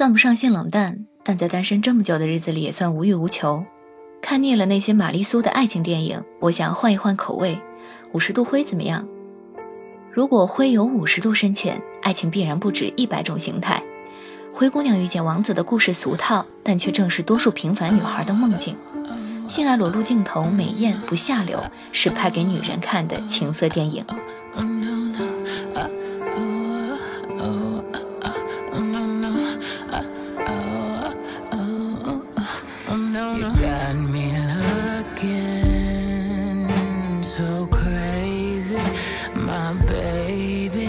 算不上性冷淡，但在单身这么久的日子里，也算无欲无求。看腻了那些玛丽苏的爱情电影，我想换一换口味。五十度灰怎么样？如果灰有五十度深浅，爱情必然不止一百种形态。灰姑娘遇见王子的故事俗套，但却正是多数平凡女孩的梦境。性爱裸露镜头美艳不下流，是拍给女人看的情色电影。my baby.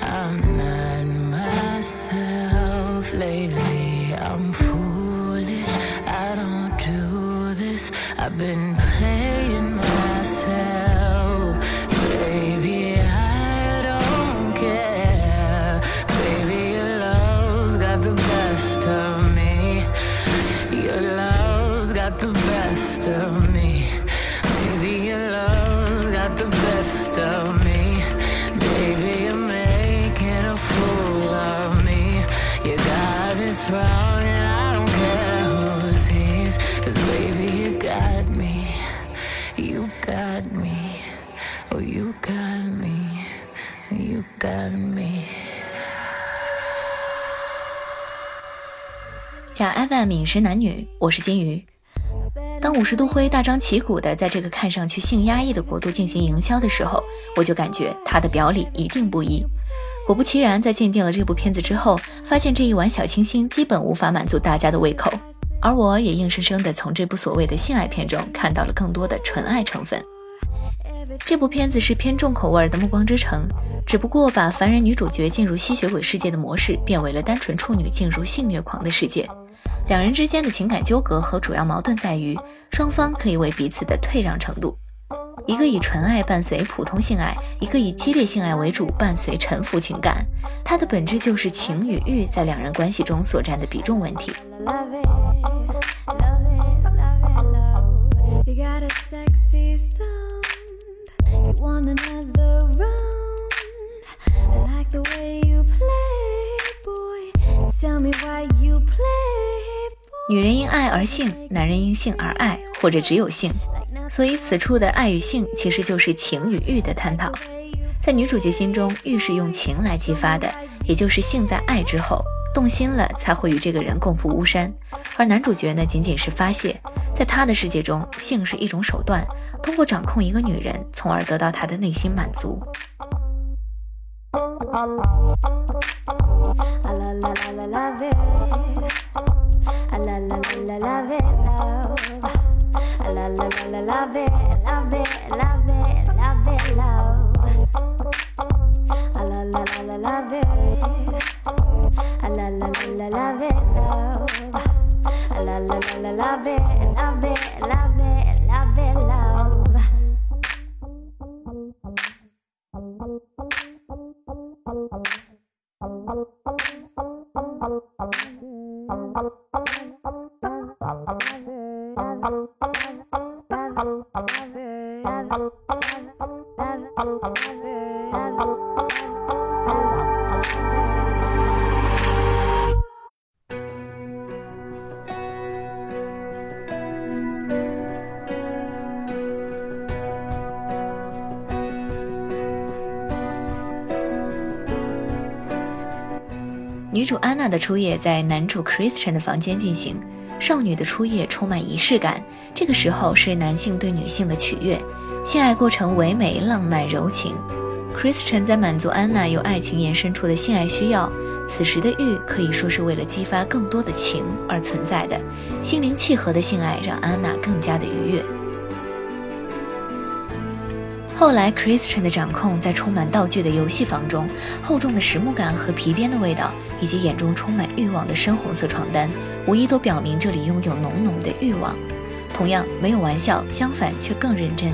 I'm not myself lately. I'm foolish. I don't do this. I've been 饮食男女，我是金鱼。当五十度灰大张旗鼓的在这个看上去性压抑的国度进行营销的时候，我就感觉他的表里一定不一。果不其然，在鉴定了这部片子之后，发现这一碗小清新基本无法满足大家的胃口，而我也硬生生的从这部所谓的性爱片中看到了更多的纯爱成分。这部片子是偏重口味的《暮光之城》，只不过把凡人女主角进入吸血鬼世界的模式变为了单纯处女进入性虐狂的世界。两人之间的情感纠葛和主要矛盾在于，双方可以为彼此的退让程度。一个以纯爱伴随普通性爱，一个以激烈性爱为主伴随沉浮情感。它的本质就是情与欲在两人关系中所占的比重问题。Tell me why you play. 女人因爱而性，男人因性而爱，或者只有性。所以此处的爱与性，其实就是情与欲的探讨。在女主角心中，欲是用情来激发的，也就是性在爱之后动心了，才会与这个人共赴巫山。而男主角呢，仅仅是发泄，在他的世界中，性是一种手段，通过掌控一个女人，从而得到她的内心满足。la la la la la love it, love. I la la la la love it, love it, love. 女主安娜的初夜在男主 Christian 的房间进行。少女的初夜充满仪式感，这个时候是男性对女性的取悦，性爱过程唯美、浪漫、柔情。Christian 在满足安娜由爱情延伸出的性爱需要，此时的欲可以说是为了激发更多的情而存在的。心灵契合的性爱让安娜更加的愉悦。后来，Christian 的掌控在充满道具的游戏房中，厚重的实木感和皮鞭的味道，以及眼中充满欲望的深红色床单，无疑都表明这里拥有浓浓的欲望。同样，没有玩笑，相反却更认真。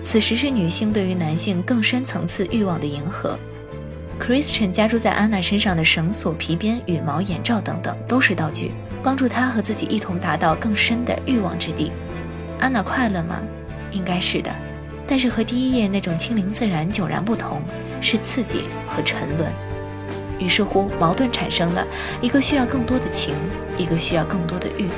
此时是女性对于男性更深层次欲望的迎合。Christian 加注在安娜身上的绳索、皮鞭、羽毛、眼罩等等，都是道具，帮助她和自己一同达到更深的欲望之地。安娜快乐吗？应该是的。但是和第一页那种清灵自然迥然不同，是刺激和沉沦。于是乎矛盾产生了，一个需要更多的情，一个需要更多的欲。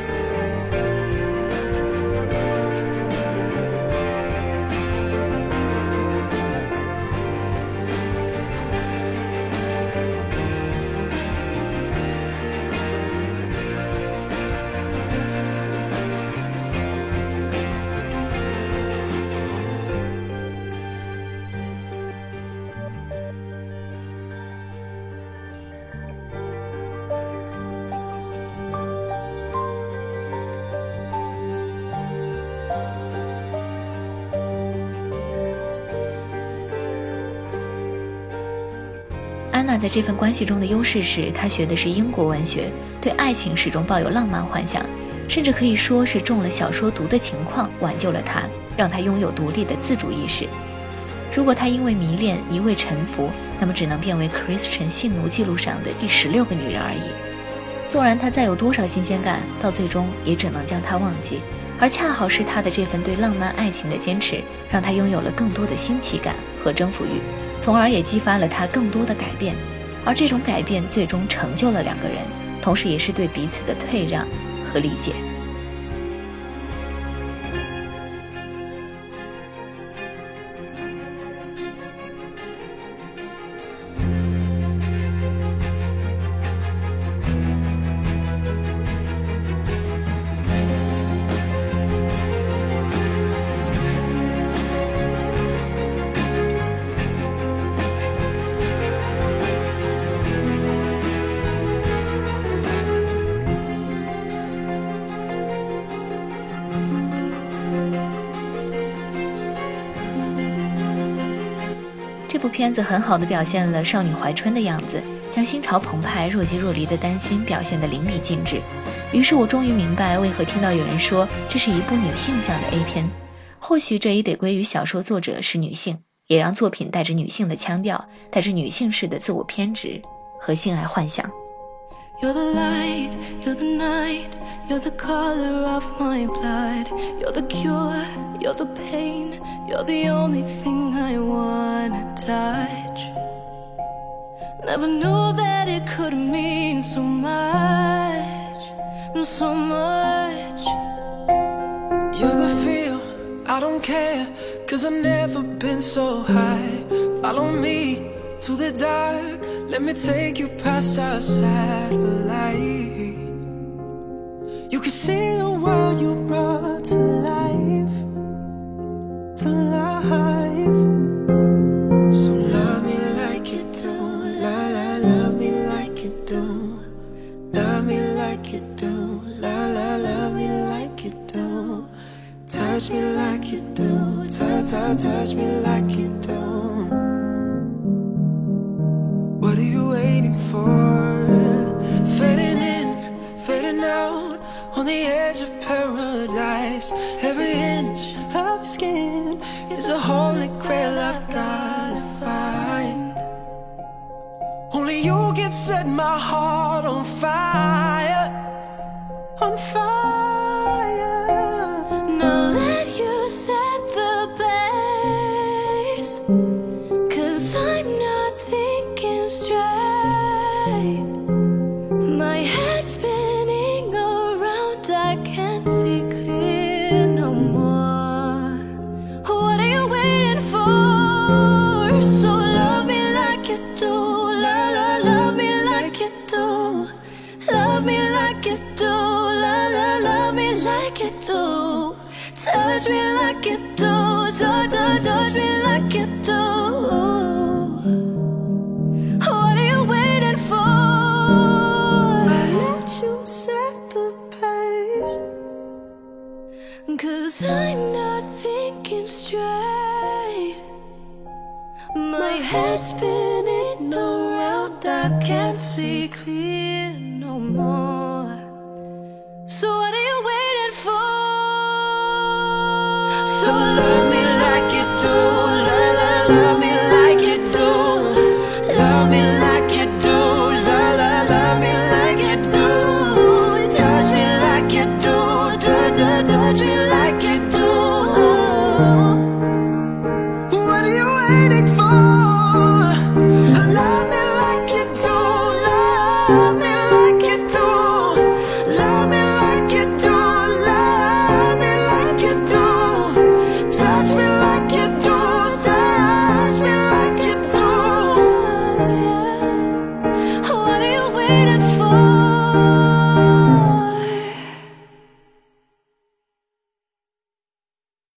娜在这份关系中的优势是，她学的是英国文学，对爱情始终抱有浪漫幻想，甚至可以说是中了小说毒的情况挽救了她，让她拥有独立的自主意识。如果她因为迷恋一味臣服，那么只能变为 Christian 性奴记录上的第十六个女人而已。纵然她再有多少新鲜感，到最终也只能将她忘记。而恰好是她的这份对浪漫爱情的坚持，让她拥有了更多的新奇感和征服欲。从而也激发了他更多的改变，而这种改变最终成就了两个人，同时也是对彼此的退让和理解。部片子很好的表现了少女怀春的样子，将心潮澎湃、若即若离的担心表现得淋漓尽致。于是我终于明白，为何听到有人说这是一部女性向的 A 片。或许这也得归于小说作者是女性，也让作品带着女性的腔调，带着女性式的自我偏执和性爱幻想。You're the light, you're the night, you're the color of my blood. You're the cure, you're the pain, you're the only thing I wanna touch. Never knew that it could mean so much, so much. You're the feel, I don't care, cause I've never been so high. Follow me to the dark, let me take you past our satellite. You can see the world you brought Touch me like you do, touch, touch, touch me like you do. What are you waiting for? Fading in, fading out, on the edge of paradise. Every inch of skin is a holy grail I've gotta find. Only you can set my heart on fire, on fire. Like you do. Touch me like you do, touch, touch, touch me like you do. What are you waiting for? Let you set the pace. Cause I'm not thinking straight. My head's spinning around, I can't see clear.